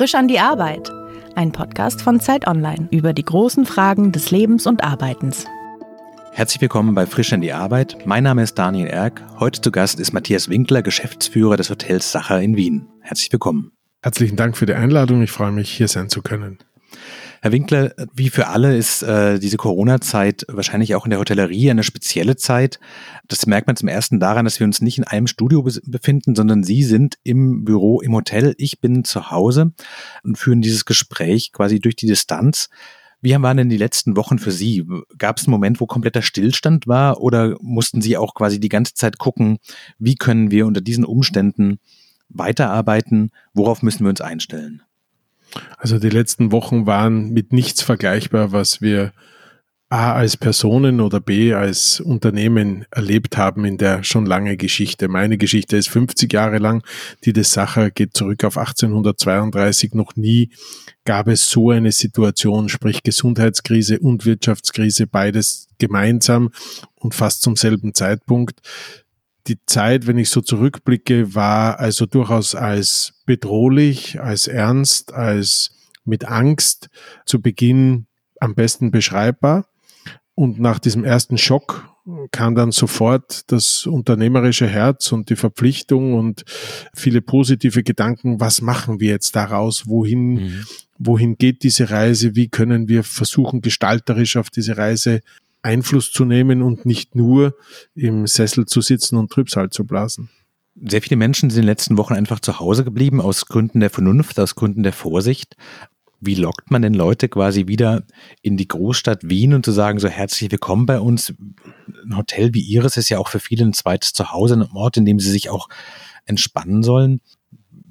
Frisch an die Arbeit. Ein Podcast von Zeit Online über die großen Fragen des Lebens und Arbeitens. Herzlich willkommen bei Frisch an die Arbeit. Mein Name ist Daniel Erck. Heute zu Gast ist Matthias Winkler, Geschäftsführer des Hotels Sacher in Wien. Herzlich willkommen. Herzlichen Dank für die Einladung. Ich freue mich, hier sein zu können. Herr Winkler, wie für alle ist äh, diese Corona-Zeit wahrscheinlich auch in der Hotellerie eine spezielle Zeit. Das merkt man zum ersten daran, dass wir uns nicht in einem Studio befinden, sondern Sie sind im Büro, im Hotel. Ich bin zu Hause und führen dieses Gespräch quasi durch die Distanz. Wie waren denn die letzten Wochen für Sie? Gab es einen Moment, wo kompletter Stillstand war oder mussten Sie auch quasi die ganze Zeit gucken, wie können wir unter diesen Umständen weiterarbeiten? Worauf müssen wir uns einstellen? Also die letzten Wochen waren mit nichts vergleichbar, was wir A als Personen oder B als Unternehmen erlebt haben in der schon lange Geschichte. Meine Geschichte ist 50 Jahre lang. Die des Sacher geht zurück auf 1832. Noch nie gab es so eine Situation, sprich Gesundheitskrise und Wirtschaftskrise, beides gemeinsam und fast zum selben Zeitpunkt die Zeit, wenn ich so zurückblicke, war also durchaus als bedrohlich, als ernst, als mit Angst zu Beginn am besten beschreibbar. Und nach diesem ersten Schock kam dann sofort das unternehmerische Herz und die Verpflichtung und viele positive Gedanken. Was machen wir jetzt daraus? Wohin, mhm. wohin geht diese Reise? Wie können wir versuchen, gestalterisch auf diese Reise Einfluss zu nehmen und nicht nur im Sessel zu sitzen und Trübsal zu blasen. Sehr viele Menschen sind in den letzten Wochen einfach zu Hause geblieben, aus Gründen der Vernunft, aus Gründen der Vorsicht. Wie lockt man denn Leute quasi wieder in die Großstadt Wien und zu sagen, so herzlich willkommen bei uns? Ein Hotel wie Ihres ist ja auch für viele ein zweites Zuhause, ein Ort, in dem sie sich auch entspannen sollen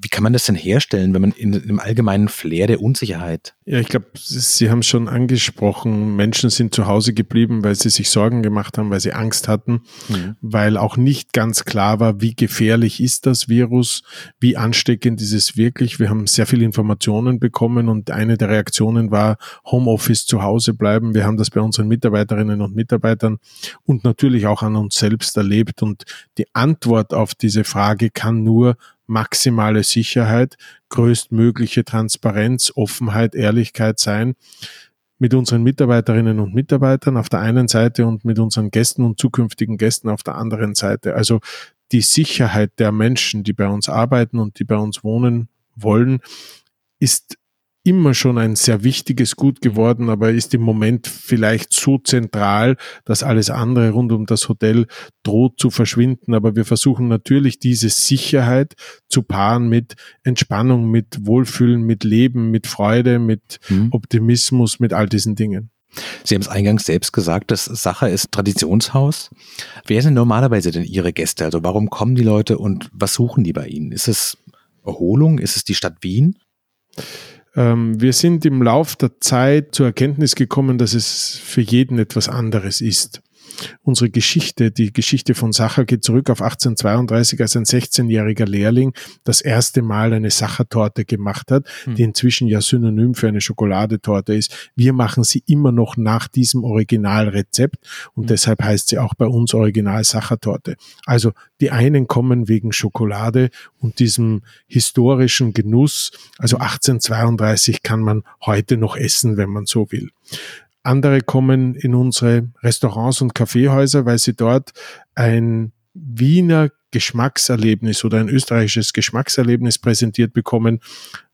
wie kann man das denn herstellen, wenn man in, einem allgemeinen Flair der Unsicherheit? Ja, ich glaube, Sie haben es schon angesprochen. Menschen sind zu Hause geblieben, weil sie sich Sorgen gemacht haben, weil sie Angst hatten, mhm. weil auch nicht ganz klar war, wie gefährlich ist das Virus, wie ansteckend ist es wirklich. Wir haben sehr viele Informationen bekommen und eine der Reaktionen war Homeoffice zu Hause bleiben. Wir haben das bei unseren Mitarbeiterinnen und Mitarbeitern und natürlich auch an uns selbst erlebt. Und die Antwort auf diese Frage kann nur maximale Sicherheit, größtmögliche Transparenz, Offenheit, Ehrlichkeit sein mit unseren Mitarbeiterinnen und Mitarbeitern auf der einen Seite und mit unseren Gästen und zukünftigen Gästen auf der anderen Seite. Also die Sicherheit der Menschen, die bei uns arbeiten und die bei uns wohnen wollen, ist immer schon ein sehr wichtiges Gut geworden, aber ist im Moment vielleicht so zentral, dass alles andere rund um das Hotel droht zu verschwinden. Aber wir versuchen natürlich diese Sicherheit zu paaren mit Entspannung, mit Wohlfühlen, mit Leben, mit Freude, mit mhm. Optimismus, mit all diesen Dingen. Sie haben es eingangs selbst gesagt, das Sache ist Traditionshaus. Wer sind normalerweise denn Ihre Gäste? Also warum kommen die Leute und was suchen die bei Ihnen? Ist es Erholung? Ist es die Stadt Wien? Ähm, wir sind im Lauf der Zeit zur Erkenntnis gekommen, dass es für jeden etwas anderes ist. Unsere Geschichte, die Geschichte von Sacher geht zurück auf 1832, als ein 16-jähriger Lehrling das erste Mal eine Sachertorte gemacht hat, hm. die inzwischen ja synonym für eine Schokoladetorte ist. Wir machen sie immer noch nach diesem Originalrezept und hm. deshalb heißt sie auch bei uns Original Sachertorte. Also die einen kommen wegen Schokolade und diesem historischen Genuss. Also 1832 hm. kann man heute noch essen, wenn man so will. Andere kommen in unsere Restaurants und Kaffeehäuser, weil sie dort ein Wiener Geschmackserlebnis oder ein österreichisches Geschmackserlebnis präsentiert bekommen,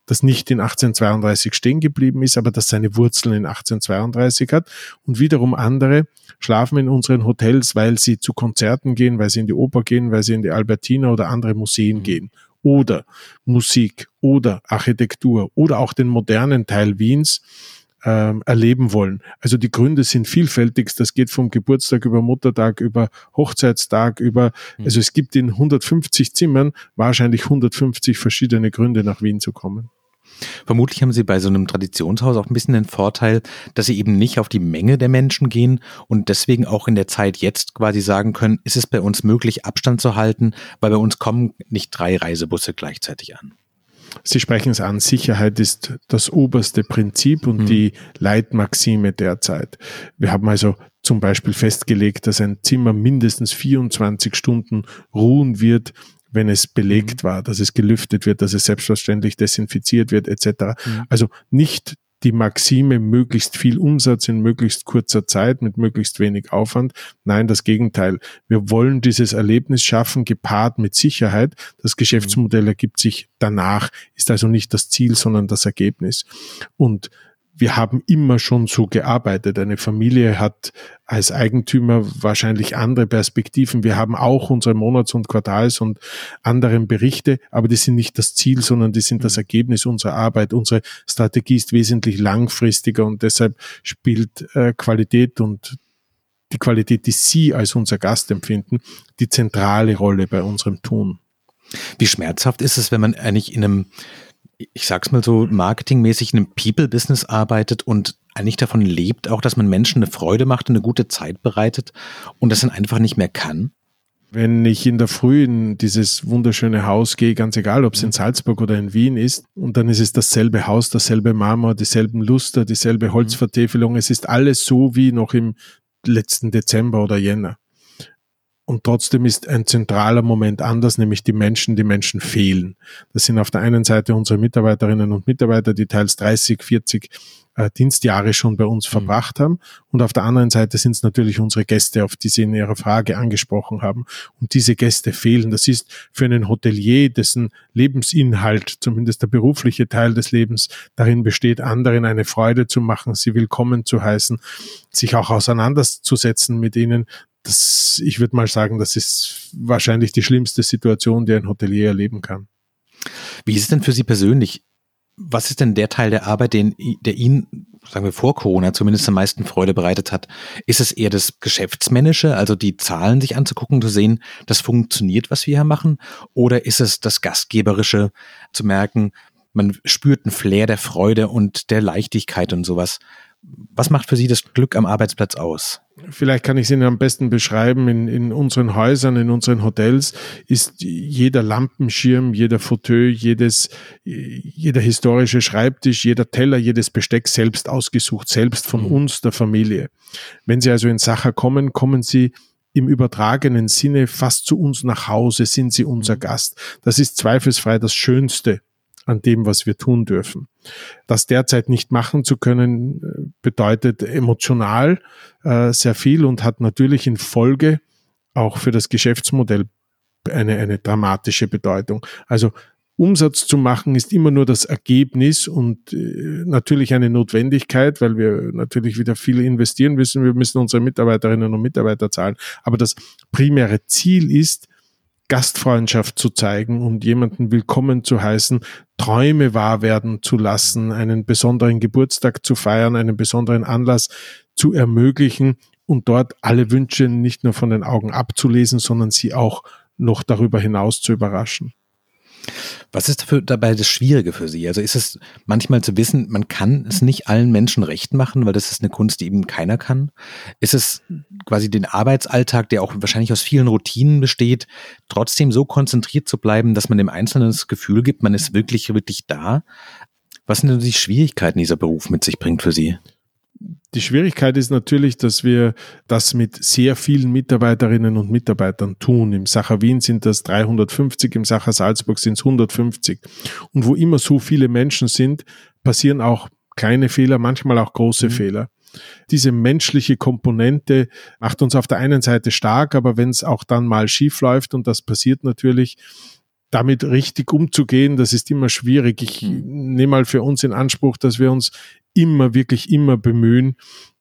das nicht in 1832 stehen geblieben ist, aber das seine Wurzeln in 1832 hat. Und wiederum andere schlafen in unseren Hotels, weil sie zu Konzerten gehen, weil sie in die Oper gehen, weil sie in die Albertina oder andere Museen gehen. Oder Musik oder Architektur oder auch den modernen Teil Wiens ähm, erleben wollen. Also die Gründe sind vielfältig. Das geht vom Geburtstag über Muttertag, über Hochzeitstag, über, mhm. also es gibt in 150 Zimmern wahrscheinlich 150 verschiedene Gründe nach Wien zu kommen. Vermutlich haben Sie bei so einem Traditionshaus auch ein bisschen den Vorteil, dass Sie eben nicht auf die Menge der Menschen gehen und deswegen auch in der Zeit jetzt quasi sagen können, ist es bei uns möglich, Abstand zu halten, weil bei uns kommen nicht drei Reisebusse gleichzeitig an. Sie sprechen es an, Sicherheit ist das oberste Prinzip und mhm. die Leitmaxime derzeit. Wir haben also zum Beispiel festgelegt, dass ein Zimmer mindestens 24 Stunden ruhen wird, wenn es belegt mhm. war, dass es gelüftet wird, dass es selbstverständlich desinfiziert wird, etc. Mhm. Also nicht die Maxime möglichst viel Umsatz in möglichst kurzer Zeit mit möglichst wenig Aufwand. Nein, das Gegenteil. Wir wollen dieses Erlebnis schaffen, gepaart mit Sicherheit. Das Geschäftsmodell ergibt sich danach, ist also nicht das Ziel, sondern das Ergebnis. Und wir haben immer schon so gearbeitet. Eine Familie hat als Eigentümer wahrscheinlich andere Perspektiven. Wir haben auch unsere Monats- und Quartals- und anderen Berichte, aber die sind nicht das Ziel, sondern die sind das Ergebnis unserer Arbeit. Unsere Strategie ist wesentlich langfristiger und deshalb spielt äh, Qualität und die Qualität, die Sie als unser Gast empfinden, die zentrale Rolle bei unserem Tun. Wie schmerzhaft ist es, wenn man eigentlich in einem ich sag's mal so, marketingmäßig in einem People-Business arbeitet und eigentlich davon lebt, auch dass man Menschen eine Freude macht und eine gute Zeit bereitet und das dann einfach nicht mehr kann? Wenn ich in der Früh in dieses wunderschöne Haus gehe, ganz egal, ob es in Salzburg oder in Wien ist, und dann ist es dasselbe Haus, dasselbe Marmor, dieselben Luster, dieselbe Holzvertäfelung. Es ist alles so wie noch im letzten Dezember oder Jänner. Und trotzdem ist ein zentraler Moment anders, nämlich die Menschen, die Menschen fehlen. Das sind auf der einen Seite unsere Mitarbeiterinnen und Mitarbeiter, die teils 30, 40 äh, Dienstjahre schon bei uns mhm. verbracht haben. Und auf der anderen Seite sind es natürlich unsere Gäste, auf die Sie in Ihrer Frage angesprochen haben. Und diese Gäste fehlen. Das ist für einen Hotelier, dessen Lebensinhalt, zumindest der berufliche Teil des Lebens, darin besteht, anderen eine Freude zu machen, sie willkommen zu heißen, sich auch auseinanderzusetzen mit ihnen das, ich würde mal sagen, das ist wahrscheinlich die schlimmste Situation, die ein Hotelier erleben kann. Wie ist es denn für Sie persönlich? Was ist denn der Teil der Arbeit, den, der Ihnen, sagen wir vor Corona, zumindest am meisten Freude bereitet hat? Ist es eher das Geschäftsmännische, also die Zahlen sich anzugucken, zu sehen, das funktioniert, was wir hier machen? Oder ist es das Gastgeberische, zu merken, man spürt einen Flair der Freude und der Leichtigkeit und sowas? Was macht für Sie das Glück am Arbeitsplatz aus? Vielleicht kann ich es Ihnen am besten beschreiben. In, in unseren Häusern, in unseren Hotels ist jeder Lampenschirm, jeder Fauteuil, jedes, jeder historische Schreibtisch, jeder Teller, jedes Besteck selbst ausgesucht, selbst von mhm. uns, der Familie. Wenn Sie also in Sacher kommen, kommen Sie im übertragenen Sinne fast zu uns nach Hause, sind Sie unser mhm. Gast. Das ist zweifelsfrei das Schönste an dem, was wir tun dürfen. Das derzeit nicht machen zu können, äh, bedeutet emotional äh, sehr viel und hat natürlich in Folge auch für das Geschäftsmodell eine, eine dramatische Bedeutung. Also Umsatz zu machen ist immer nur das Ergebnis und äh, natürlich eine Notwendigkeit, weil wir natürlich wieder viel investieren müssen. Wir müssen unsere Mitarbeiterinnen und Mitarbeiter zahlen. Aber das primäre Ziel ist, Gastfreundschaft zu zeigen und jemanden willkommen zu heißen, Träume wahr werden zu lassen, einen besonderen Geburtstag zu feiern, einen besonderen Anlass zu ermöglichen und dort alle Wünsche nicht nur von den Augen abzulesen, sondern sie auch noch darüber hinaus zu überraschen. Was ist dafür, dabei das Schwierige für Sie? Also ist es manchmal zu wissen, man kann es nicht allen Menschen recht machen, weil das ist eine Kunst, die eben keiner kann? Ist es quasi den Arbeitsalltag, der auch wahrscheinlich aus vielen Routinen besteht, trotzdem so konzentriert zu bleiben, dass man dem Einzelnen das Gefühl gibt, man ist wirklich, wirklich da? Was sind denn die Schwierigkeiten, die dieser Beruf mit sich bringt für Sie? Die Schwierigkeit ist natürlich, dass wir das mit sehr vielen Mitarbeiterinnen und Mitarbeitern tun. Im Sacher Wien sind das 350, im Sacher Salzburg sind es 150. Und wo immer so viele Menschen sind, passieren auch kleine Fehler, manchmal auch große mhm. Fehler. Diese menschliche Komponente macht uns auf der einen Seite stark, aber wenn es auch dann mal schief läuft, und das passiert natürlich, damit richtig umzugehen, das ist immer schwierig. Ich mhm. nehme mal für uns in Anspruch, dass wir uns immer, wirklich immer bemühen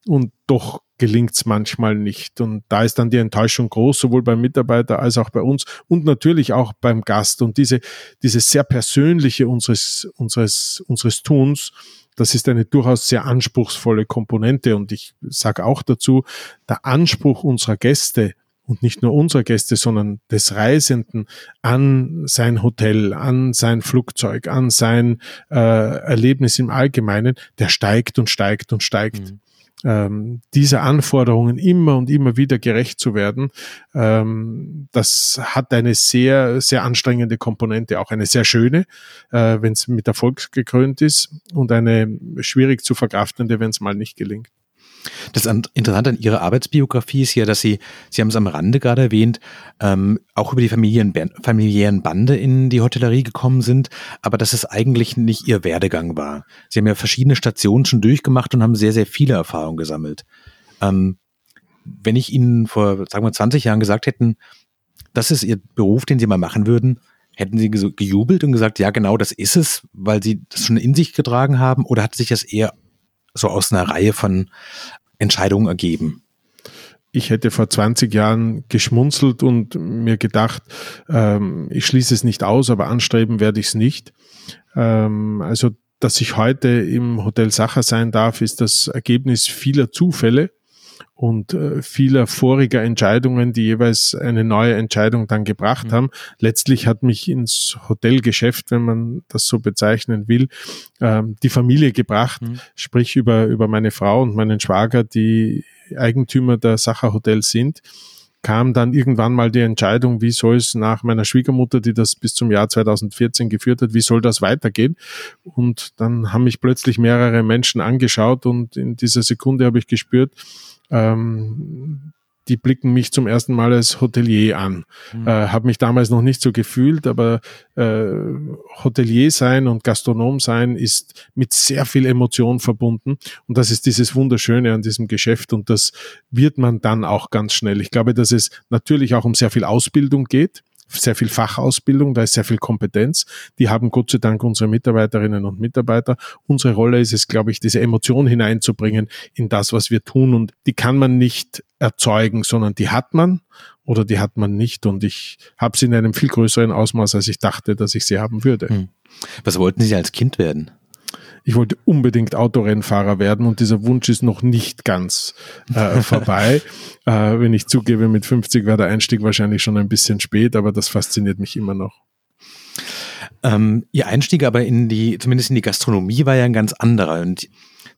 und doch gelingt es manchmal nicht. Und da ist dann die Enttäuschung groß, sowohl beim Mitarbeiter als auch bei uns und natürlich auch beim Gast. Und diese, diese sehr persönliche unseres, unseres, unseres Tuns, das ist eine durchaus sehr anspruchsvolle Komponente. Und ich sage auch dazu, der Anspruch unserer Gäste und nicht nur unserer Gäste, sondern des Reisenden an sein Hotel, an sein Flugzeug, an sein äh, Erlebnis im Allgemeinen, der steigt und steigt und steigt. Mhm. Ähm, diese Anforderungen immer und immer wieder gerecht zu werden, ähm, das hat eine sehr, sehr anstrengende Komponente, auch eine sehr schöne, äh, wenn es mit Erfolg gekrönt ist und eine schwierig zu verkraftende, wenn es mal nicht gelingt. Das Interessante an Ihrer Arbeitsbiografie ist ja, dass Sie, Sie haben es am Rande gerade erwähnt, ähm, auch über die Familien, familiären Bande in die Hotellerie gekommen sind, aber dass es eigentlich nicht Ihr Werdegang war. Sie haben ja verschiedene Stationen schon durchgemacht und haben sehr, sehr viele Erfahrungen gesammelt. Ähm, wenn ich Ihnen vor, sagen wir, 20 Jahren gesagt hätten, das ist Ihr Beruf, den Sie mal machen würden, hätten Sie gejubelt und gesagt, ja, genau, das ist es, weil Sie das schon in sich getragen haben, oder hat sich das eher so aus einer Reihe von Entscheidungen ergeben? ich hätte vor 20 Jahren geschmunzelt und mir gedacht, ähm, ich schließe es nicht aus, aber anstreben werde ich es nicht. Ähm, also, dass ich heute im Hotel Sacher sein darf, ist das Ergebnis vieler Zufälle und äh, vieler voriger Entscheidungen, die jeweils eine neue Entscheidung dann gebracht mhm. haben. Letztlich hat mich ins Hotelgeschäft, wenn man das so bezeichnen will, ähm, die Familie gebracht, mhm. sprich über, über meine Frau und meinen Schwager, die Eigentümer der Sacher Hotels sind kam dann irgendwann mal die Entscheidung, wie soll es nach meiner Schwiegermutter, die das bis zum Jahr 2014 geführt hat, wie soll das weitergehen? Und dann haben mich plötzlich mehrere Menschen angeschaut und in dieser Sekunde habe ich gespürt, ähm, die blicken mich zum ersten Mal als Hotelier an. Mhm. Äh, habe mich damals noch nicht so gefühlt, aber äh, Hotelier sein und Gastronom sein ist mit sehr viel Emotion verbunden. Und das ist dieses Wunderschöne an diesem Geschäft und das wird man dann auch ganz schnell. Ich glaube, dass es natürlich auch um sehr viel Ausbildung geht sehr viel Fachausbildung, da ist sehr viel Kompetenz. Die haben Gott sei Dank unsere Mitarbeiterinnen und Mitarbeiter. Unsere Rolle ist es, glaube ich, diese Emotion hineinzubringen in das, was wir tun. Und die kann man nicht erzeugen, sondern die hat man oder die hat man nicht. Und ich habe sie in einem viel größeren Ausmaß, als ich dachte, dass ich sie haben würde. Hm. Was wollten Sie als Kind werden? Ich wollte unbedingt Autorennfahrer werden und dieser Wunsch ist noch nicht ganz äh, vorbei. äh, wenn ich zugebe, mit 50 war der Einstieg wahrscheinlich schon ein bisschen spät, aber das fasziniert mich immer noch. Ähm, Ihr Einstieg aber in die, zumindest in die Gastronomie war ja ein ganz anderer. Und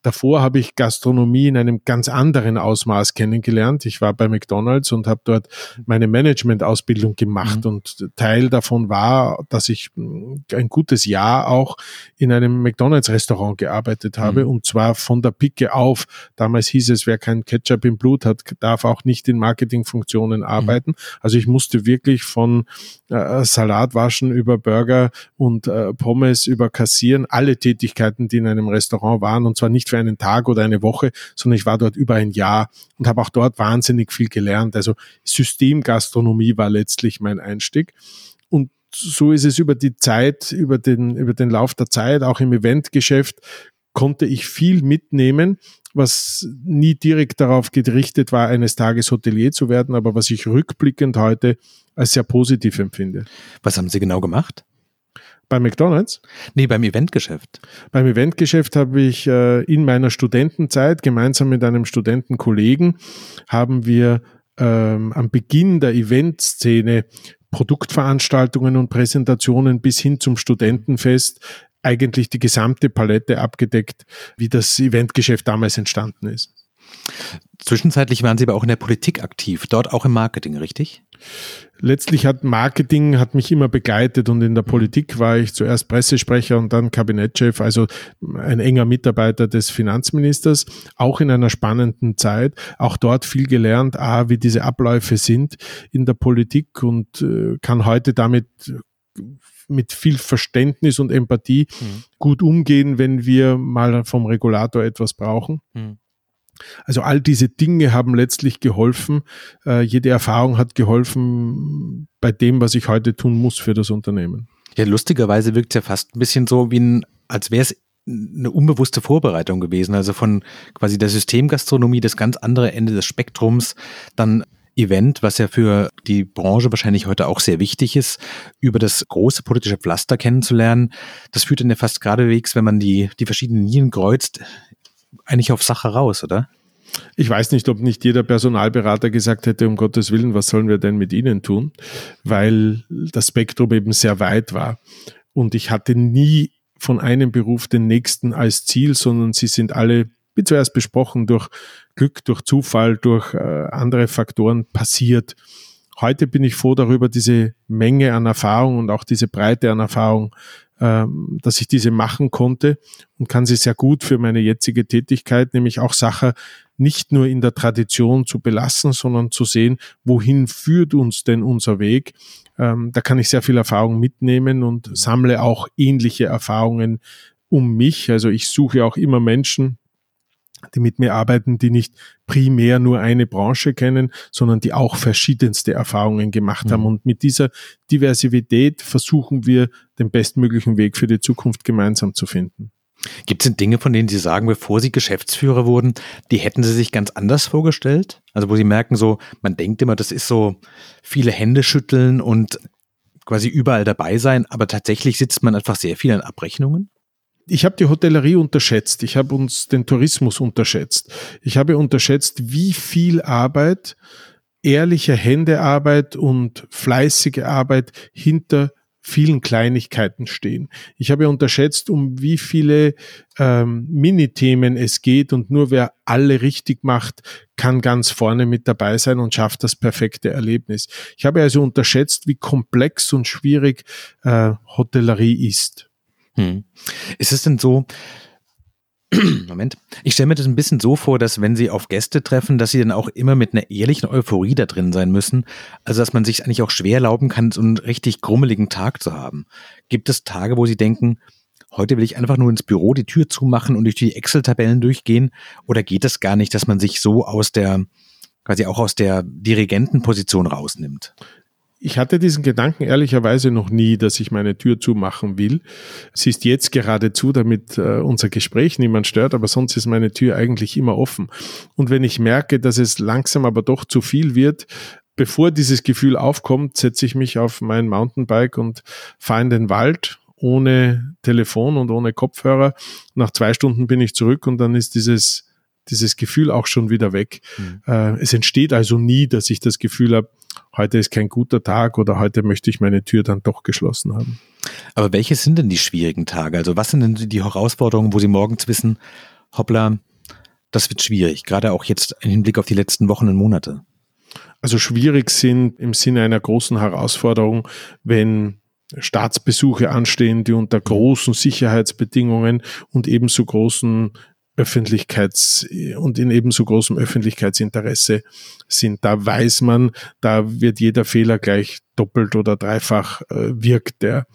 Davor habe ich Gastronomie in einem ganz anderen Ausmaß kennengelernt. Ich war bei McDonald's und habe dort meine Management-Ausbildung gemacht mhm. und Teil davon war, dass ich hm, ein gutes Jahr auch in einem McDonald's-Restaurant gearbeitet habe mhm. und zwar von der Picke auf. Damals hieß es, wer kein Ketchup im Blut hat, darf auch nicht in Marketingfunktionen mhm. arbeiten. Mhm. Also ich musste wirklich von äh, Salat waschen über Burger und äh, Pommes über Kassieren, alle Tätigkeiten, die in einem Restaurant waren und zwar nicht nicht für einen Tag oder eine Woche, sondern ich war dort über ein Jahr und habe auch dort wahnsinnig viel gelernt. Also Systemgastronomie war letztlich mein Einstieg. Und so ist es über die Zeit, über den, über den Lauf der Zeit, auch im Eventgeschäft, konnte ich viel mitnehmen, was nie direkt darauf gerichtet war, eines Tages Hotelier zu werden, aber was ich rückblickend heute als sehr positiv empfinde. Was haben Sie genau gemacht? Bei McDonald's? Nee, beim Eventgeschäft. Beim Eventgeschäft habe ich äh, in meiner Studentenzeit gemeinsam mit einem Studentenkollegen haben wir ähm, am Beginn der Eventszene Produktveranstaltungen und Präsentationen bis hin zum Studentenfest eigentlich die gesamte Palette abgedeckt, wie das Eventgeschäft damals entstanden ist. Zwischenzeitlich waren Sie aber auch in der Politik aktiv, dort auch im Marketing, richtig? Letztlich hat Marketing hat mich immer begleitet und in der Politik war ich zuerst Pressesprecher und dann Kabinettschef, also ein enger Mitarbeiter des Finanzministers, auch in einer spannenden Zeit, auch dort viel gelernt, ah, wie diese Abläufe sind in der Politik und äh, kann heute damit mit viel Verständnis und Empathie mhm. gut umgehen, wenn wir mal vom Regulator etwas brauchen. Mhm. Also all diese Dinge haben letztlich geholfen. Äh, jede Erfahrung hat geholfen bei dem, was ich heute tun muss für das Unternehmen. Ja, lustigerweise wirkt es ja fast ein bisschen so, wie ein, als wäre es eine unbewusste Vorbereitung gewesen. Also von quasi der Systemgastronomie, das ganz andere Ende des Spektrums, dann Event, was ja für die Branche wahrscheinlich heute auch sehr wichtig ist, über das große politische Pflaster kennenzulernen. Das führt dann ja fast geradewegs, wenn man die, die verschiedenen Linien kreuzt, eigentlich auf Sache raus, oder? Ich weiß nicht, ob nicht jeder Personalberater gesagt hätte, um Gottes Willen, was sollen wir denn mit Ihnen tun? Weil das Spektrum eben sehr weit war. Und ich hatte nie von einem Beruf den nächsten als Ziel, sondern sie sind alle, wie zuerst besprochen, durch Glück, durch Zufall, durch äh, andere Faktoren passiert. Heute bin ich froh darüber, diese Menge an Erfahrung und auch diese Breite an Erfahrung ähm, dass ich diese machen konnte und kann sie sehr gut für meine jetzige Tätigkeit, nämlich auch Sachen nicht nur in der Tradition zu belassen, sondern zu sehen, wohin führt uns denn unser Weg. Ähm, da kann ich sehr viel Erfahrung mitnehmen und sammle auch ähnliche Erfahrungen um mich. Also ich suche auch immer Menschen, die mit mir arbeiten, die nicht primär nur eine Branche kennen, sondern die auch verschiedenste Erfahrungen gemacht mhm. haben. Und mit dieser Diversität versuchen wir, den bestmöglichen Weg für die Zukunft gemeinsam zu finden. Gibt es denn Dinge, von denen Sie sagen, bevor Sie Geschäftsführer wurden, die hätten Sie sich ganz anders vorgestellt? Also wo Sie merken, so, man denkt immer, das ist so viele Hände schütteln und quasi überall dabei sein, aber tatsächlich sitzt man einfach sehr viel an Abrechnungen? Ich habe die Hotellerie unterschätzt, ich habe uns den Tourismus unterschätzt. Ich habe unterschätzt, wie viel Arbeit, ehrliche Händearbeit und fleißige Arbeit hinter vielen Kleinigkeiten stehen. Ich habe unterschätzt, um wie viele ähm, Minithemen es geht und nur wer alle richtig macht, kann ganz vorne mit dabei sein und schafft das perfekte Erlebnis. Ich habe also unterschätzt, wie komplex und schwierig äh, Hotellerie ist. Hm. Ist es denn so, Moment. Ich stelle mir das ein bisschen so vor, dass wenn Sie auf Gäste treffen, dass Sie dann auch immer mit einer ehrlichen Euphorie da drin sein müssen. Also, dass man sich eigentlich auch schwer erlauben kann, so einen richtig grummeligen Tag zu haben. Gibt es Tage, wo Sie denken, heute will ich einfach nur ins Büro die Tür zumachen und durch die Excel-Tabellen durchgehen? Oder geht es gar nicht, dass man sich so aus der, quasi auch aus der Dirigentenposition rausnimmt? Ich hatte diesen Gedanken ehrlicherweise noch nie, dass ich meine Tür zumachen will. Sie ist jetzt gerade zu, damit äh, unser Gespräch niemand stört, aber sonst ist meine Tür eigentlich immer offen. Und wenn ich merke, dass es langsam aber doch zu viel wird, bevor dieses Gefühl aufkommt, setze ich mich auf mein Mountainbike und fahre in den Wald ohne Telefon und ohne Kopfhörer. Nach zwei Stunden bin ich zurück und dann ist dieses dieses Gefühl auch schon wieder weg. Mhm. Äh, es entsteht also nie, dass ich das Gefühl habe, heute ist kein guter Tag oder heute möchte ich meine Tür dann doch geschlossen haben. Aber welche sind denn die schwierigen Tage? Also was sind denn die Herausforderungen, wo Sie morgens wissen, hoppla, das wird schwierig, gerade auch jetzt im Hinblick auf die letzten Wochen und Monate? Also schwierig sind im Sinne einer großen Herausforderung, wenn Staatsbesuche anstehen, die unter großen Sicherheitsbedingungen und ebenso großen Öffentlichkeits- und in ebenso großem Öffentlichkeitsinteresse sind. Da weiß man, da wird jeder Fehler gleich doppelt oder dreifach äh, wirkt der.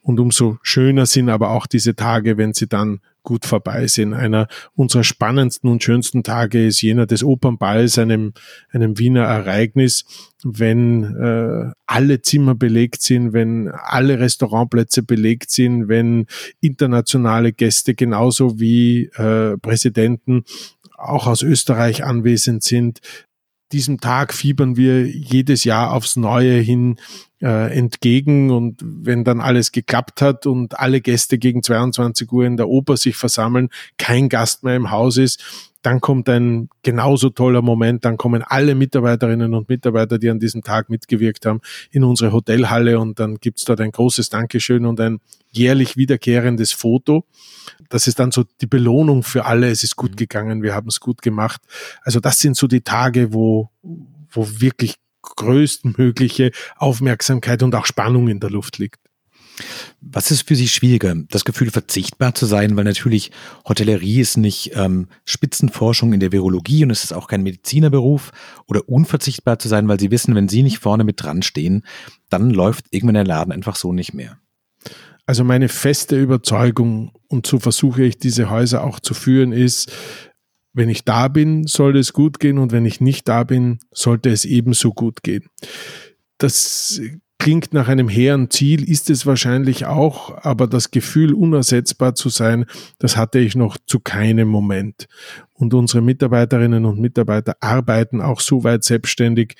Und umso schöner sind aber auch diese Tage, wenn sie dann gut vorbei sind. Einer unserer spannendsten und schönsten Tage ist jener des Opernballs, einem, einem Wiener Ereignis, wenn äh, alle Zimmer belegt sind, wenn alle Restaurantplätze belegt sind, wenn internationale Gäste genauso wie äh, Präsidenten auch aus Österreich anwesend sind, diesem Tag fiebern wir jedes Jahr aufs Neue hin äh, entgegen und wenn dann alles geklappt hat und alle Gäste gegen 22 Uhr in der Oper sich versammeln, kein Gast mehr im Haus ist, dann kommt ein genauso toller Moment, dann kommen alle Mitarbeiterinnen und Mitarbeiter, die an diesem Tag mitgewirkt haben, in unsere Hotelhalle und dann gibt's dort ein großes Dankeschön und ein jährlich wiederkehrendes Foto. Das ist dann so die Belohnung für alle, es ist gut mhm. gegangen, wir haben es gut gemacht. Also das sind so die Tage, wo, wo wirklich größtmögliche Aufmerksamkeit und auch Spannung in der Luft liegt. Was ist für Sie schwieriger? Das Gefühl, verzichtbar zu sein, weil natürlich Hotellerie ist nicht ähm, Spitzenforschung in der Virologie und es ist auch kein Medizinerberuf oder unverzichtbar zu sein, weil Sie wissen, wenn Sie nicht vorne mit dran stehen, dann läuft irgendwann der Laden einfach so nicht mehr. Also meine feste Überzeugung, und so versuche ich diese Häuser auch zu führen, ist, wenn ich da bin, sollte es gut gehen und wenn ich nicht da bin, sollte es ebenso gut gehen. Das klingt nach einem hehren Ziel, ist es wahrscheinlich auch, aber das Gefühl, unersetzbar zu sein, das hatte ich noch zu keinem Moment. Und unsere Mitarbeiterinnen und Mitarbeiter arbeiten auch so weit selbstständig,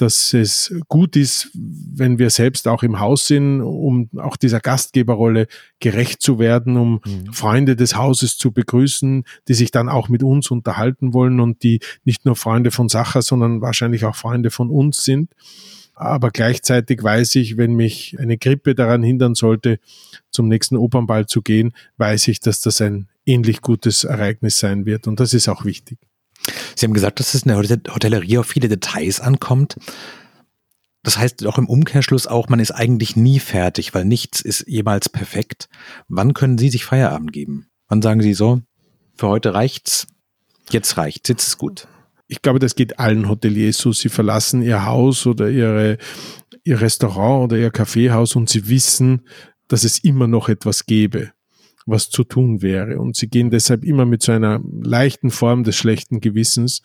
dass es gut ist, wenn wir selbst auch im Haus sind, um auch dieser Gastgeberrolle gerecht zu werden, um mhm. Freunde des Hauses zu begrüßen, die sich dann auch mit uns unterhalten wollen und die nicht nur Freunde von Sacher, sondern wahrscheinlich auch Freunde von uns sind. Aber gleichzeitig weiß ich, wenn mich eine Grippe daran hindern sollte, zum nächsten Opernball zu gehen, weiß ich, dass das ein ähnlich gutes Ereignis sein wird. Und das ist auch wichtig. Sie haben gesagt, dass es in der Hotellerie auf viele Details ankommt. Das heißt auch im Umkehrschluss auch, man ist eigentlich nie fertig, weil nichts ist jemals perfekt. Wann können Sie sich Feierabend geben? Wann sagen Sie so, für heute reicht's? Jetzt reicht, jetzt ist gut. Ich glaube, das geht allen Hoteliers so. Sie verlassen ihr Haus oder ihre, ihr Restaurant oder ihr Kaffeehaus und sie wissen, dass es immer noch etwas gäbe was zu tun wäre. Und sie gehen deshalb immer mit so einer leichten Form des schlechten Gewissens,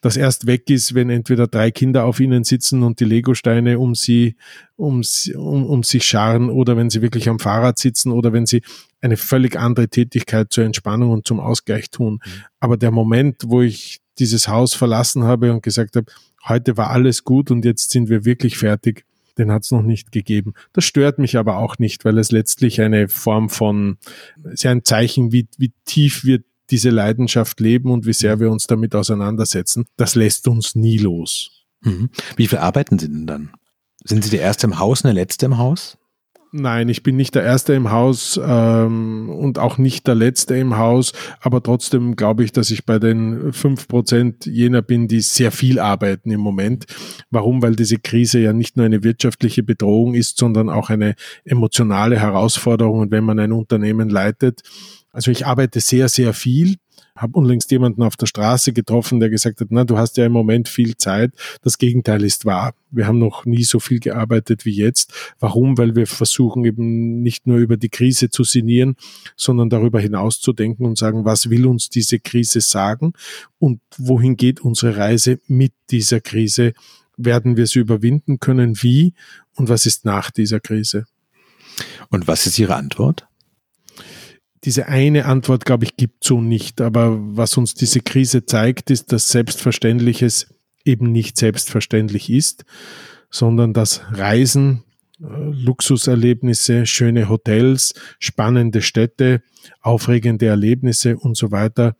das erst weg ist, wenn entweder drei Kinder auf ihnen sitzen und die Legosteine um sie, um, um, um sich scharen oder wenn sie wirklich am Fahrrad sitzen oder wenn sie eine völlig andere Tätigkeit zur Entspannung und zum Ausgleich tun. Mhm. Aber der Moment, wo ich dieses Haus verlassen habe und gesagt habe, heute war alles gut und jetzt sind wir wirklich fertig, den hat es noch nicht gegeben. Das stört mich aber auch nicht, weil es letztlich eine Form von, ist ja ein Zeichen, wie, wie tief wir diese Leidenschaft leben und wie sehr wir uns damit auseinandersetzen. Das lässt uns nie los. Mhm. Wie viel arbeiten Sie denn dann? Sind Sie der Erste im Haus und der Letzte im Haus? Nein, ich bin nicht der Erste im Haus ähm, und auch nicht der Letzte im Haus, aber trotzdem glaube ich, dass ich bei den fünf Prozent jener bin, die sehr viel arbeiten im Moment. Warum? Weil diese Krise ja nicht nur eine wirtschaftliche Bedrohung ist, sondern auch eine emotionale Herausforderung. Und wenn man ein Unternehmen leitet, also ich arbeite sehr, sehr viel habe unlängst jemanden auf der Straße getroffen, der gesagt hat, na, du hast ja im Moment viel Zeit. Das Gegenteil ist wahr. Wir haben noch nie so viel gearbeitet wie jetzt. Warum? Weil wir versuchen eben nicht nur über die Krise zu sinnieren, sondern darüber hinaus zu denken und sagen, was will uns diese Krise sagen und wohin geht unsere Reise mit dieser Krise? Werden wir sie überwinden können? Wie? Und was ist nach dieser Krise? Und was ist Ihre Antwort? Diese eine Antwort, glaube ich, gibt so nicht. Aber was uns diese Krise zeigt, ist, dass Selbstverständliches eben nicht selbstverständlich ist, sondern dass Reisen, äh, Luxuserlebnisse, schöne Hotels, spannende Städte, aufregende Erlebnisse und so weiter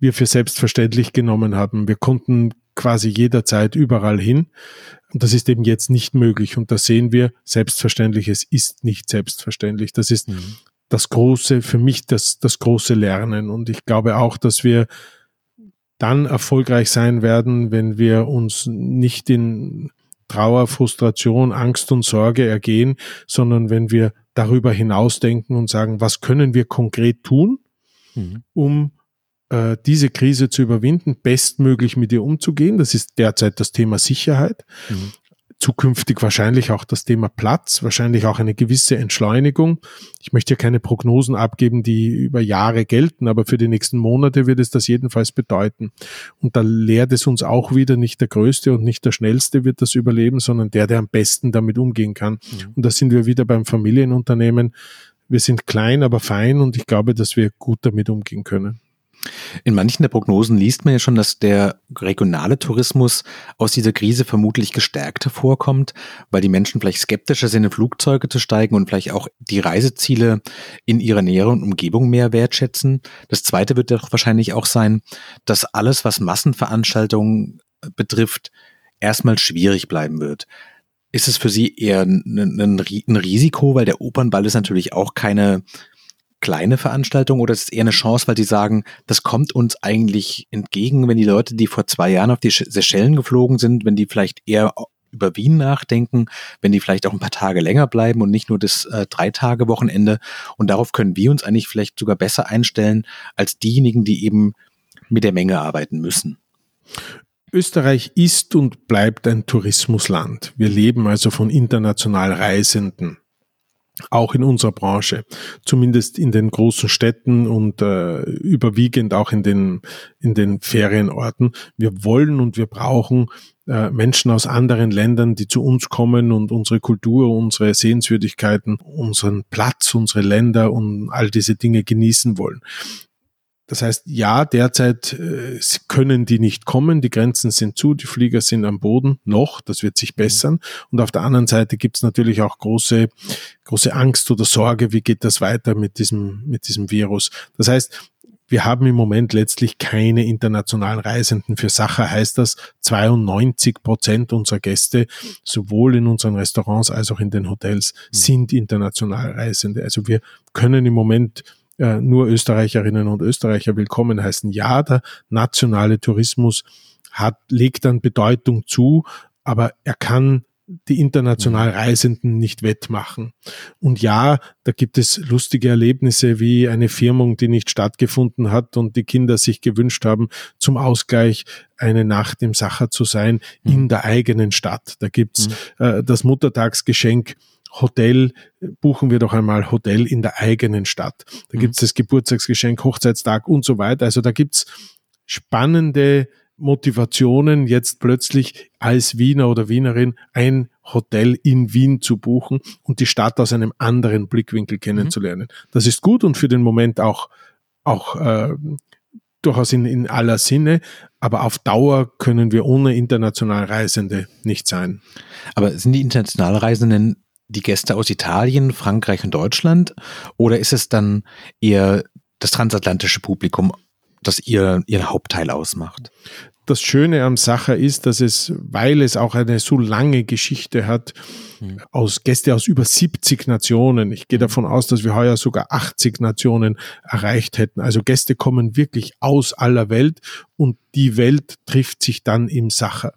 wir für selbstverständlich genommen haben. Wir konnten quasi jederzeit überall hin. Und das ist eben jetzt nicht möglich. Und da sehen wir, Selbstverständliches ist nicht selbstverständlich. Das ist mhm das große, für mich das, das große Lernen. Und ich glaube auch, dass wir dann erfolgreich sein werden, wenn wir uns nicht in Trauer, Frustration, Angst und Sorge ergehen, sondern wenn wir darüber hinausdenken und sagen, was können wir konkret tun, mhm. um äh, diese Krise zu überwinden, bestmöglich mit ihr umzugehen. Das ist derzeit das Thema Sicherheit. Mhm zukünftig wahrscheinlich auch das Thema Platz, wahrscheinlich auch eine gewisse Entschleunigung. Ich möchte ja keine Prognosen abgeben, die über Jahre gelten, aber für die nächsten Monate wird es das jedenfalls bedeuten. Und da lehrt es uns auch wieder, nicht der Größte und nicht der Schnellste wird das überleben, sondern der, der am besten damit umgehen kann. Mhm. Und da sind wir wieder beim Familienunternehmen. Wir sind klein, aber fein und ich glaube, dass wir gut damit umgehen können. In manchen der Prognosen liest man ja schon, dass der regionale Tourismus aus dieser Krise vermutlich gestärkt hervorkommt, weil die Menschen vielleicht skeptischer sind, in Flugzeuge zu steigen und vielleicht auch die Reiseziele in ihrer näheren Umgebung mehr wertschätzen. Das zweite wird doch wahrscheinlich auch sein, dass alles, was Massenveranstaltungen betrifft, erstmal schwierig bleiben wird. Ist es für Sie eher ein, ein, ein Risiko, weil der Opernball ist natürlich auch keine kleine Veranstaltung oder ist es eher eine Chance, weil sie sagen, das kommt uns eigentlich entgegen, wenn die Leute, die vor zwei Jahren auf die Seychellen geflogen sind, wenn die vielleicht eher über Wien nachdenken, wenn die vielleicht auch ein paar Tage länger bleiben und nicht nur das äh, drei Tage Wochenende. Und darauf können wir uns eigentlich vielleicht sogar besser einstellen als diejenigen, die eben mit der Menge arbeiten müssen. Österreich ist und bleibt ein Tourismusland. Wir leben also von international Reisenden auch in unserer Branche, zumindest in den großen Städten und äh, überwiegend auch in den, in den Ferienorten. Wir wollen und wir brauchen äh, Menschen aus anderen Ländern, die zu uns kommen und unsere Kultur, unsere Sehenswürdigkeiten, unseren Platz, unsere Länder und all diese Dinge genießen wollen. Das heißt, ja, derzeit äh, können die nicht kommen, die Grenzen sind zu, die Flieger sind am Boden noch, das wird sich mhm. bessern. Und auf der anderen Seite gibt es natürlich auch große, große Angst oder Sorge, wie geht das weiter mit diesem, mit diesem Virus. Das heißt, wir haben im Moment letztlich keine internationalen Reisenden. Für Sacher heißt das, 92 Prozent unserer Gäste, sowohl in unseren Restaurants als auch in den Hotels, mhm. sind international Reisende. Also wir können im Moment äh, nur Österreicherinnen und Österreicher willkommen heißen. Ja, der nationale Tourismus hat, legt dann Bedeutung zu, aber er kann die international Reisenden nicht wettmachen. Und ja, da gibt es lustige Erlebnisse wie eine Firmung, die nicht stattgefunden hat und die Kinder sich gewünscht haben, zum Ausgleich eine Nacht im Sacher zu sein mhm. in der eigenen Stadt. Da gibt's mhm. äh, das Muttertagsgeschenk Hotel, buchen wir doch einmal Hotel in der eigenen Stadt. Da mhm. gibt's das Geburtstagsgeschenk, Hochzeitstag und so weiter. Also da gibt's spannende Motivationen, jetzt plötzlich als Wiener oder Wienerin ein Hotel in Wien zu buchen und die Stadt aus einem anderen Blickwinkel kennenzulernen. Mhm. Das ist gut und für den Moment auch, auch äh, durchaus in, in aller Sinne, aber auf Dauer können wir ohne international Reisende nicht sein. Aber sind die international Reisenden die Gäste aus Italien, Frankreich und Deutschland oder ist es dann eher das transatlantische Publikum das ihr, ihren Hauptteil ausmacht. Das Schöne am Sacher ist, dass es, weil es auch eine so lange Geschichte hat, hm. aus Gäste aus über 70 Nationen. Ich gehe davon aus, dass wir heuer sogar 80 Nationen erreicht hätten. Also Gäste kommen wirklich aus aller Welt und die Welt trifft sich dann im Sacher.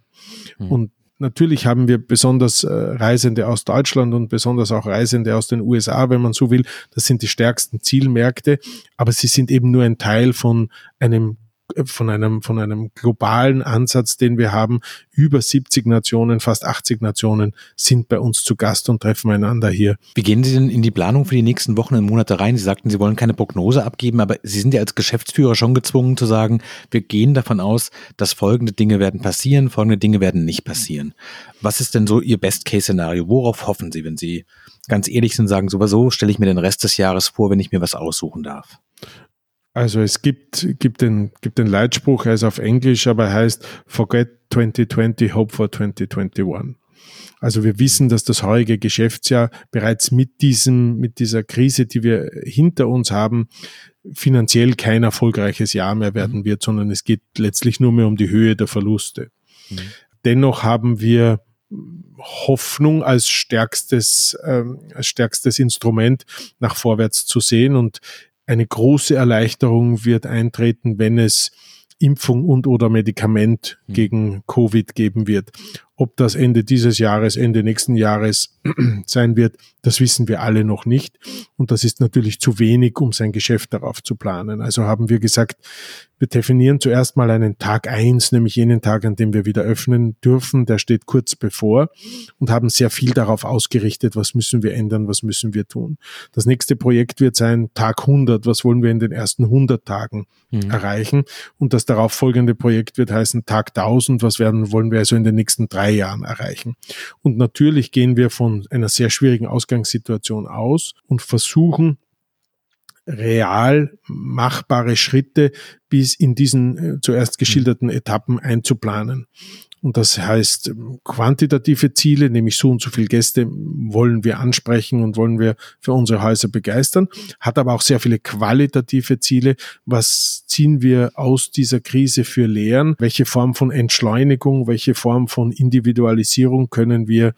Hm. Und Natürlich haben wir besonders äh, Reisende aus Deutschland und besonders auch Reisende aus den USA, wenn man so will. Das sind die stärksten Zielmärkte, aber sie sind eben nur ein Teil von einem von einem, von einem globalen Ansatz, den wir haben. Über 70 Nationen, fast 80 Nationen sind bei uns zu Gast und treffen einander hier. Wie gehen Sie denn in die Planung für die nächsten Wochen und Monate rein? Sie sagten, Sie wollen keine Prognose abgeben, aber Sie sind ja als Geschäftsführer schon gezwungen zu sagen, wir gehen davon aus, dass folgende Dinge werden passieren, folgende Dinge werden nicht passieren. Was ist denn so Ihr Best-Case-Szenario? Worauf hoffen Sie, wenn Sie ganz ehrlich sind, sagen, so stelle ich mir den Rest des Jahres vor, wenn ich mir was aussuchen darf? Also es gibt, gibt, den, gibt den Leitspruch, er ist auf Englisch, aber er heißt Forget 2020, Hope for 2021. Also wir wissen, dass das heutige Geschäftsjahr bereits mit diesem, mit dieser Krise, die wir hinter uns haben, finanziell kein erfolgreiches Jahr mehr werden mhm. wird, sondern es geht letztlich nur mehr um die Höhe der Verluste. Mhm. Dennoch haben wir Hoffnung als stärkstes, ähm, als stärkstes Instrument nach vorwärts zu sehen. Und eine große Erleichterung wird eintreten, wenn es Impfung und oder Medikament hm. gegen Covid geben wird. Ob das Ende dieses Jahres, Ende nächsten Jahres sein wird, das wissen wir alle noch nicht. Und das ist natürlich zu wenig, um sein Geschäft darauf zu planen. Also haben wir gesagt, wir definieren zuerst mal einen Tag eins, nämlich jenen Tag, an dem wir wieder öffnen dürfen. Der steht kurz bevor und haben sehr viel darauf ausgerichtet, was müssen wir ändern, was müssen wir tun. Das nächste Projekt wird sein Tag 100. Was wollen wir in den ersten 100 Tagen mhm. erreichen? Und das darauf folgende Projekt wird heißen Tag 1000. Was werden, wollen wir also in den nächsten drei drei Jahren erreichen. Und natürlich gehen wir von einer sehr schwierigen Ausgangssituation aus und versuchen, real machbare Schritte bis in diesen äh, zuerst geschilderten Etappen einzuplanen. Und das heißt, ähm, quantitative Ziele, nämlich so und so viele Gäste wollen wir ansprechen und wollen wir für unsere Häuser begeistern, hat aber auch sehr viele qualitative Ziele. Was ziehen wir aus dieser Krise für Lehren? Welche Form von Entschleunigung, welche Form von Individualisierung können wir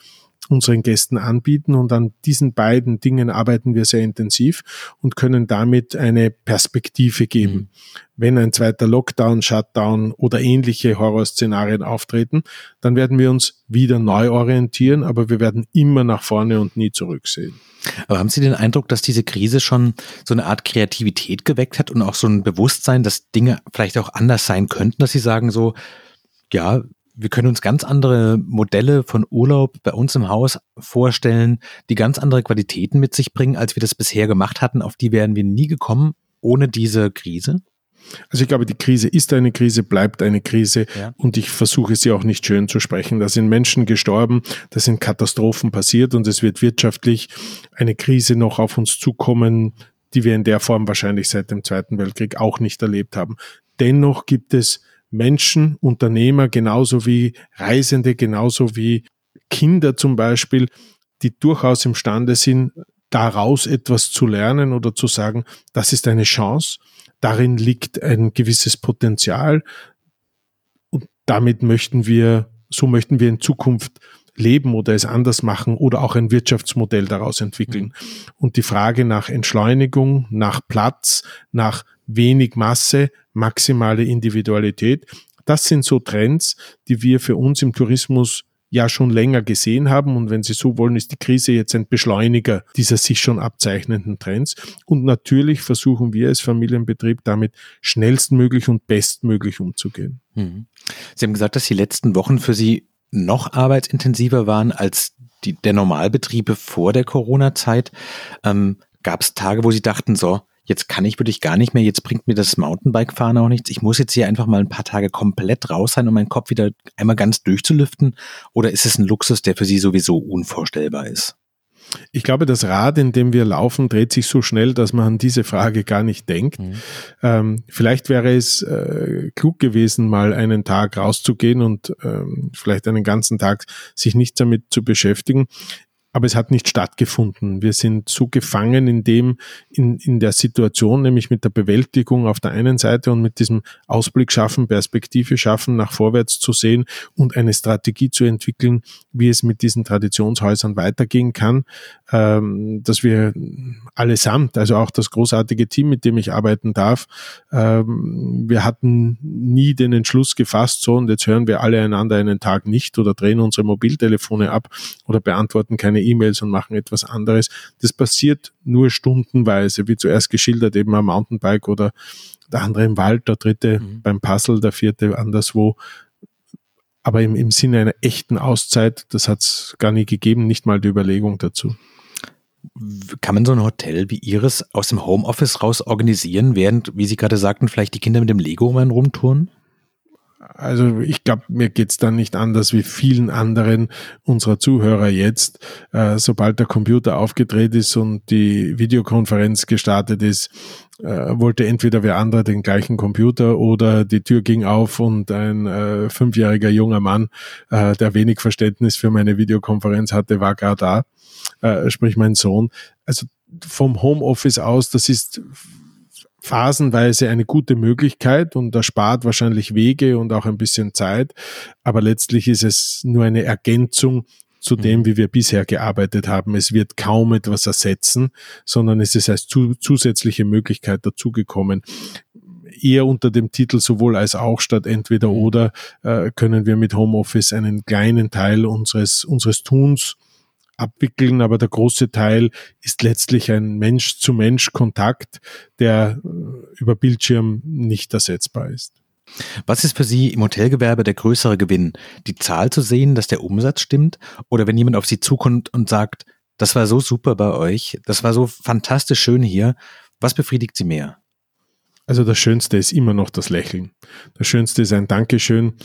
unseren Gästen anbieten. Und an diesen beiden Dingen arbeiten wir sehr intensiv und können damit eine Perspektive geben. Mhm. Wenn ein zweiter Lockdown, Shutdown oder ähnliche Horrorszenarien auftreten, dann werden wir uns wieder neu orientieren, aber wir werden immer nach vorne und nie zurücksehen. Aber haben Sie den Eindruck, dass diese Krise schon so eine Art Kreativität geweckt hat und auch so ein Bewusstsein, dass Dinge vielleicht auch anders sein könnten, dass Sie sagen so, ja, wir können uns ganz andere Modelle von Urlaub bei uns im Haus vorstellen, die ganz andere Qualitäten mit sich bringen, als wir das bisher gemacht hatten. Auf die wären wir nie gekommen ohne diese Krise. Also ich glaube, die Krise ist eine Krise, bleibt eine Krise ja. und ich versuche sie auch nicht schön zu sprechen. Da sind Menschen gestorben, da sind Katastrophen passiert und es wird wirtschaftlich eine Krise noch auf uns zukommen, die wir in der Form wahrscheinlich seit dem Zweiten Weltkrieg auch nicht erlebt haben. Dennoch gibt es Menschen, Unternehmer, genauso wie Reisende, genauso wie Kinder zum Beispiel, die durchaus imstande sind, daraus etwas zu lernen oder zu sagen, das ist eine Chance, darin liegt ein gewisses Potenzial. Und damit möchten wir, so möchten wir in Zukunft leben oder es anders machen oder auch ein Wirtschaftsmodell daraus entwickeln. Und die Frage nach Entschleunigung, nach Platz, nach wenig Masse, maximale Individualität. Das sind so Trends, die wir für uns im Tourismus ja schon länger gesehen haben. Und wenn Sie so wollen, ist die Krise jetzt ein Beschleuniger dieser sich schon abzeichnenden Trends. Und natürlich versuchen wir als Familienbetrieb damit schnellstmöglich und bestmöglich umzugehen. Mhm. Sie haben gesagt, dass die letzten Wochen für Sie noch arbeitsintensiver waren als die, der Normalbetriebe vor der Corona-Zeit. Ähm, Gab es Tage, wo Sie dachten, so, jetzt kann ich wirklich gar nicht mehr, jetzt bringt mir das Mountainbike-Fahren auch nichts. Ich muss jetzt hier einfach mal ein paar Tage komplett raus sein, um meinen Kopf wieder einmal ganz durchzulüften? Oder ist es ein Luxus, der für Sie sowieso unvorstellbar ist? Ich glaube, das Rad, in dem wir laufen, dreht sich so schnell, dass man an diese Frage gar nicht denkt. Mhm. Ähm, vielleicht wäre es äh, klug gewesen, mal einen Tag rauszugehen und ähm, vielleicht einen ganzen Tag sich nicht damit zu beschäftigen aber es hat nicht stattgefunden. Wir sind so gefangen in dem, in, in der Situation, nämlich mit der Bewältigung auf der einen Seite und mit diesem Ausblick schaffen, Perspektive schaffen, nach vorwärts zu sehen und eine Strategie zu entwickeln, wie es mit diesen Traditionshäusern weitergehen kann, ähm, dass wir allesamt, also auch das großartige Team, mit dem ich arbeiten darf, ähm, wir hatten nie den Entschluss gefasst, so und jetzt hören wir alle einander einen Tag nicht oder drehen unsere Mobiltelefone ab oder beantworten keine E-Mails und machen etwas anderes. Das passiert nur stundenweise, wie zuerst geschildert, eben am Mountainbike oder der andere im Wald, der dritte mhm. beim Puzzle, der vierte anderswo. Aber im, im Sinne einer echten Auszeit, das hat es gar nie gegeben, nicht mal die Überlegung dazu. Kann man so ein Hotel wie Ihres aus dem Homeoffice raus organisieren, während, wie Sie gerade sagten, vielleicht die Kinder mit dem Lego um einen rumtouren? Also ich glaube, mir geht's dann nicht anders wie vielen anderen unserer Zuhörer jetzt. Äh, sobald der Computer aufgedreht ist und die Videokonferenz gestartet ist, äh, wollte entweder wer andere den gleichen Computer oder die Tür ging auf und ein äh, fünfjähriger junger Mann, äh, der wenig Verständnis für meine Videokonferenz hatte, war gar da, äh, sprich mein Sohn. Also vom Homeoffice aus, das ist phasenweise eine gute Möglichkeit und erspart wahrscheinlich Wege und auch ein bisschen Zeit. Aber letztlich ist es nur eine Ergänzung zu dem, mhm. wie wir bisher gearbeitet haben. Es wird kaum etwas ersetzen, sondern es ist als zu, zusätzliche Möglichkeit dazugekommen. Eher unter dem Titel sowohl als auch statt entweder mhm. oder äh, können wir mit Homeoffice einen kleinen Teil unseres, unseres Tuns abwickeln, aber der große Teil ist letztlich ein Mensch-zu-Mensch-Kontakt, der äh, über Bildschirm nicht ersetzbar ist. Was ist für Sie im Hotelgewerbe der größere Gewinn? Die Zahl zu sehen, dass der Umsatz stimmt? Oder wenn jemand auf Sie zukommt und sagt, das war so super bei euch, das war so fantastisch schön hier, was befriedigt Sie mehr? Also das Schönste ist immer noch das Lächeln. Das Schönste ist ein Dankeschön.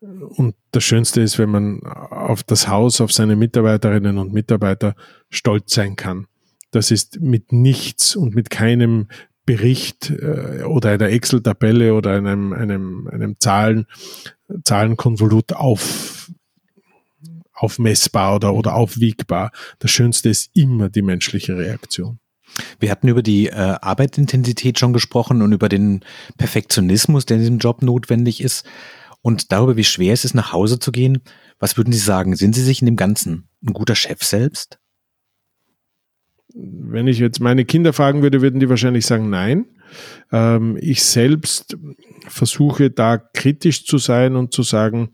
Und das Schönste ist, wenn man auf das Haus, auf seine Mitarbeiterinnen und Mitarbeiter stolz sein kann. Das ist mit nichts und mit keinem Bericht äh, oder einer Excel-Tabelle oder einem, einem, einem Zahlen, Zahlenkonvolut auf, aufmessbar oder, oder aufwiegbar. Das Schönste ist immer die menschliche Reaktion. Wir hatten über die äh, Arbeitsintensität schon gesprochen und über den Perfektionismus, der in diesem Job notwendig ist und darüber, wie schwer es ist, nach Hause zu gehen. Was würden Sie sagen? Sind Sie sich in dem Ganzen ein guter Chef selbst? Wenn ich jetzt meine Kinder fragen würde, würden die wahrscheinlich sagen, nein. Ähm, ich selbst versuche da kritisch zu sein und zu sagen,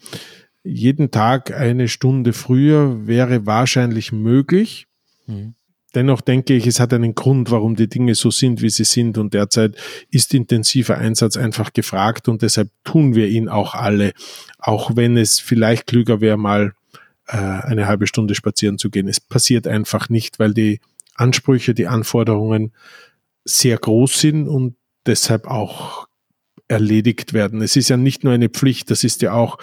jeden Tag eine Stunde früher wäre wahrscheinlich möglich. Mhm. Dennoch denke ich, es hat einen Grund, warum die Dinge so sind, wie sie sind. Und derzeit ist intensiver Einsatz einfach gefragt und deshalb tun wir ihn auch alle. Auch wenn es vielleicht klüger wäre, mal äh, eine halbe Stunde spazieren zu gehen. Es passiert einfach nicht, weil die Ansprüche, die Anforderungen sehr groß sind und deshalb auch erledigt werden. Es ist ja nicht nur eine Pflicht, das ist ja auch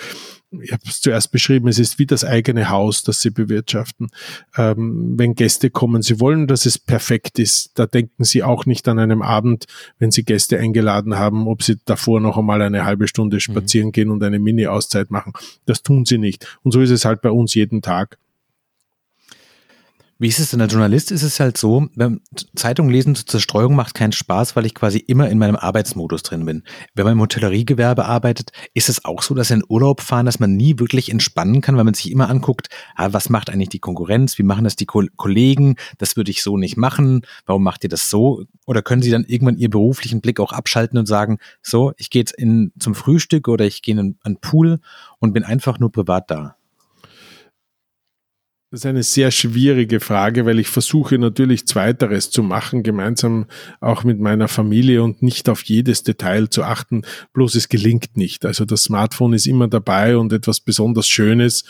ich habe es zuerst beschrieben, es ist wie das eigene Haus, das sie bewirtschaften. Ähm, wenn Gäste kommen, sie wollen, dass es perfekt ist. Da denken sie auch nicht an einem Abend, wenn sie Gäste eingeladen haben, ob sie davor noch einmal eine halbe Stunde mhm. spazieren mhm. gehen und eine Mini-Auszeit machen. Das tun sie nicht. Und so ist es halt bei uns jeden Tag. Wie ist es denn als Journalist? Ist es halt so, Zeitung lesen zur Zerstreuung macht keinen Spaß, weil ich quasi immer in meinem Arbeitsmodus drin bin. Wenn man im Hotelleriegewerbe arbeitet, ist es auch so, dass in Urlaub fahren, dass man nie wirklich entspannen kann, weil man sich immer anguckt, ah, was macht eigentlich die Konkurrenz? Wie machen das die Ko Kollegen? Das würde ich so nicht machen. Warum macht ihr das so? Oder können Sie dann irgendwann Ihren beruflichen Blick auch abschalten und sagen, so, ich gehe jetzt in, zum Frühstück oder ich gehe in einen Pool und bin einfach nur privat da? Das ist eine sehr schwierige Frage, weil ich versuche natürlich Zweiteres zu machen, gemeinsam auch mit meiner Familie und nicht auf jedes Detail zu achten. Bloß es gelingt nicht. Also das Smartphone ist immer dabei und etwas besonders Schönes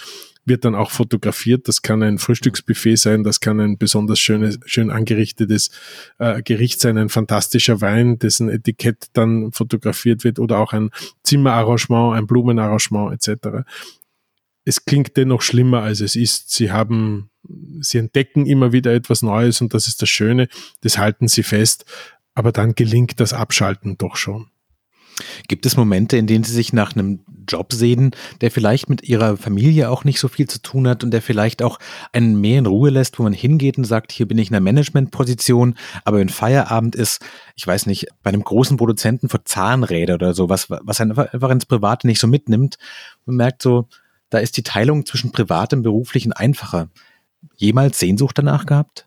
wird dann auch fotografiert. Das kann ein Frühstücksbuffet sein, das kann ein besonders schönes, schön angerichtetes äh, Gericht sein, ein fantastischer Wein, dessen Etikett dann fotografiert wird oder auch ein Zimmerarrangement, ein Blumenarrangement etc es klingt dennoch schlimmer, als es ist. Sie haben, sie entdecken immer wieder etwas Neues und das ist das Schöne. Das halten sie fest. Aber dann gelingt das Abschalten doch schon. Gibt es Momente, in denen Sie sich nach einem Job sehen, der vielleicht mit Ihrer Familie auch nicht so viel zu tun hat und der vielleicht auch einen mehr in Ruhe lässt, wo man hingeht und sagt, hier bin ich in einer Managementposition, aber wenn Feierabend ist, ich weiß nicht, bei einem großen Produzenten für Zahnräder oder so, was, was einfach ins Private nicht so mitnimmt, man merkt so, da ist die Teilung zwischen privatem und beruflichen einfacher. Jemals Sehnsucht danach gehabt?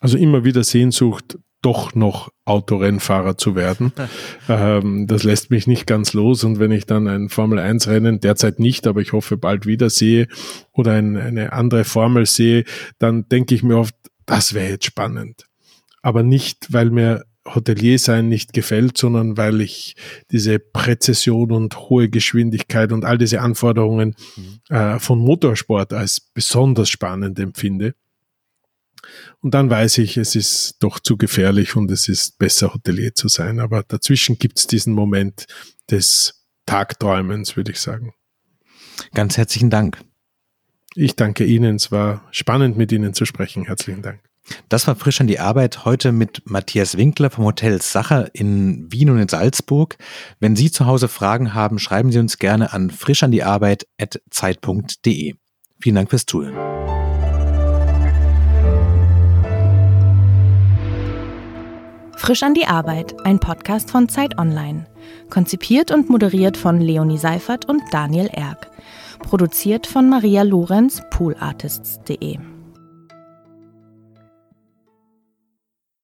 Also immer wieder Sehnsucht, doch noch Autorennfahrer zu werden. ähm, das lässt mich nicht ganz los. Und wenn ich dann ein Formel-1-Rennen, derzeit nicht, aber ich hoffe bald wieder sehe, oder ein, eine andere Formel sehe, dann denke ich mir oft, das wäre jetzt spannend. Aber nicht, weil mir Hotelier sein nicht gefällt, sondern weil ich diese Präzision und hohe Geschwindigkeit und all diese Anforderungen mhm. äh, von Motorsport als besonders spannend empfinde. Und dann weiß ich, es ist doch zu gefährlich und es ist besser, Hotelier zu sein. Aber dazwischen gibt es diesen Moment des Tagträumens, würde ich sagen. Ganz herzlichen Dank. Ich danke Ihnen. Es war spannend, mit Ihnen zu sprechen. Herzlichen Dank. Das war frisch an die Arbeit heute mit Matthias Winkler vom Hotel Sacher in Wien und in Salzburg. Wenn Sie zu Hause Fragen haben, schreiben Sie uns gerne an frischandiarbeit.zeit.de. Vielen Dank fürs Zuhören. Frisch an die Arbeit, ein Podcast von Zeit Online. Konzipiert und moderiert von Leonie Seifert und Daniel Erck. Produziert von Maria Lorenz, poolartists.de.